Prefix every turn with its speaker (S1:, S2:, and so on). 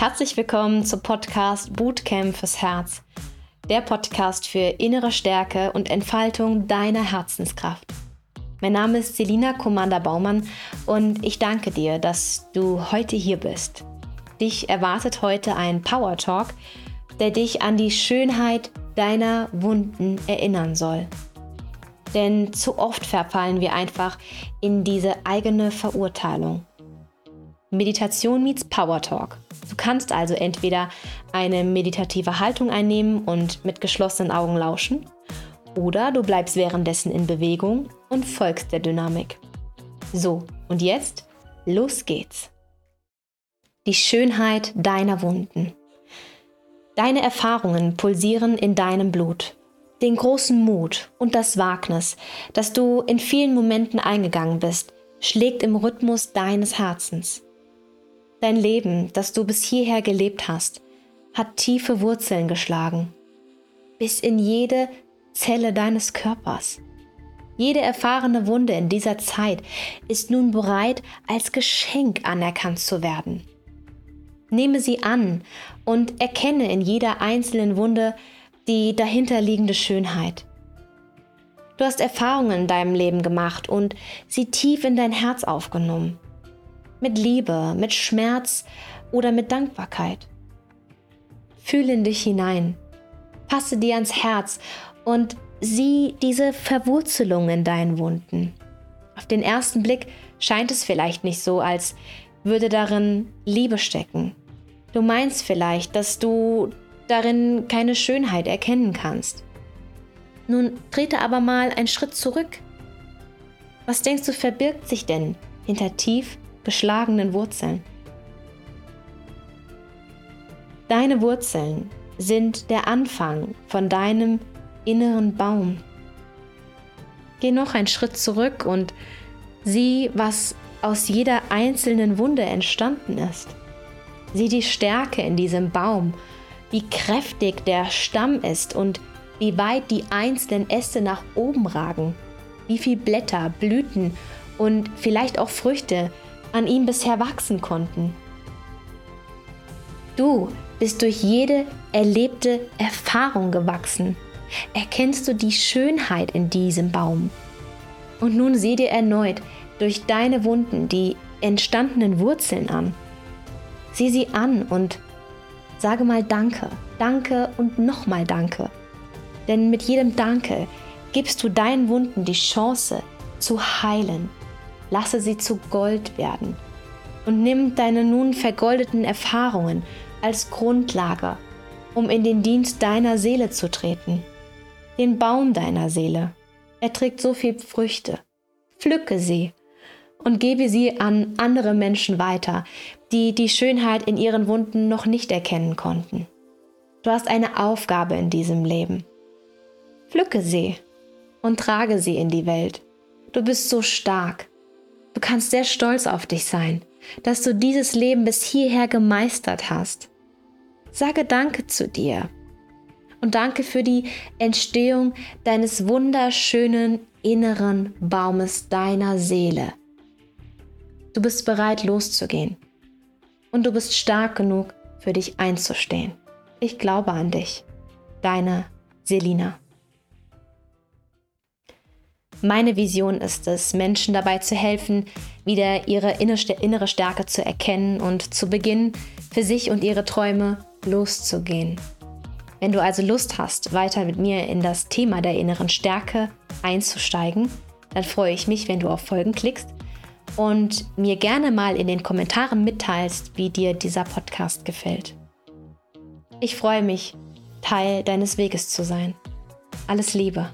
S1: Herzlich willkommen zum Podcast Bootcamp fürs Herz. Der Podcast für innere Stärke und Entfaltung deiner Herzenskraft. Mein Name ist Selina Commander-Baumann und ich danke dir, dass du heute hier bist. Dich erwartet heute ein Power Talk, der dich an die Schönheit deiner Wunden erinnern soll. Denn zu oft verfallen wir einfach in diese eigene Verurteilung. Meditation meets Power Talk. Du kannst also entweder eine meditative Haltung einnehmen und mit geschlossenen Augen lauschen, oder du bleibst währenddessen in Bewegung und folgst der Dynamik. So, und jetzt, los geht's. Die Schönheit deiner Wunden. Deine Erfahrungen pulsieren in deinem Blut. Den großen Mut und das Wagnis, das du in vielen Momenten eingegangen bist, schlägt im Rhythmus deines Herzens. Dein Leben, das du bis hierher gelebt hast, hat tiefe Wurzeln geschlagen. Bis in jede Zelle deines Körpers. Jede erfahrene Wunde in dieser Zeit ist nun bereit, als Geschenk anerkannt zu werden. Nehme sie an und erkenne in jeder einzelnen Wunde die dahinterliegende Schönheit. Du hast Erfahrungen in deinem Leben gemacht und sie tief in dein Herz aufgenommen mit Liebe, mit Schmerz oder mit Dankbarkeit. Fühle in dich hinein, passe dir ans Herz und sieh diese Verwurzelung in deinen Wunden. Auf den ersten Blick scheint es vielleicht nicht so, als würde darin Liebe stecken. Du meinst vielleicht, dass du darin keine Schönheit erkennen kannst. Nun trete aber mal einen Schritt zurück. Was denkst du verbirgt sich denn hinter tief geschlagenen Wurzeln. Deine Wurzeln sind der Anfang von deinem inneren Baum. Geh noch einen Schritt zurück und sieh, was aus jeder einzelnen Wunde entstanden ist. Sieh die Stärke in diesem Baum, wie kräftig der Stamm ist und wie weit die einzelnen Äste nach oben ragen, wie viel Blätter, Blüten und vielleicht auch Früchte an ihm bisher wachsen konnten. Du bist durch jede erlebte Erfahrung gewachsen. Erkennst du die Schönheit in diesem Baum? Und nun sieh dir erneut durch deine Wunden die entstandenen Wurzeln an. Sieh sie an und sage mal Danke, Danke und nochmal Danke. Denn mit jedem Danke gibst du deinen Wunden die Chance zu heilen lasse sie zu Gold werden und nimm deine nun vergoldeten Erfahrungen als Grundlage, um in den Dienst deiner Seele zu treten, den Baum deiner Seele. Er trägt so viel Früchte. Pflücke sie und gebe sie an andere Menschen weiter, die die Schönheit in ihren Wunden noch nicht erkennen konnten. Du hast eine Aufgabe in diesem Leben. Pflücke sie und trage sie in die Welt. Du bist so stark. Du kannst sehr stolz auf dich sein, dass du dieses Leben bis hierher gemeistert hast. Sage Danke zu dir und danke für die Entstehung deines wunderschönen inneren Baumes deiner Seele. Du bist bereit loszugehen und du bist stark genug für dich einzustehen. Ich glaube an dich. Deine Selina. Meine Vision ist es, Menschen dabei zu helfen, wieder ihre innere Stärke zu erkennen und zu beginnen, für sich und ihre Träume loszugehen. Wenn du also Lust hast, weiter mit mir in das Thema der inneren Stärke einzusteigen, dann freue ich mich, wenn du auf Folgen klickst und mir gerne mal in den Kommentaren mitteilst, wie dir dieser Podcast gefällt. Ich freue mich, Teil deines Weges zu sein. Alles Liebe.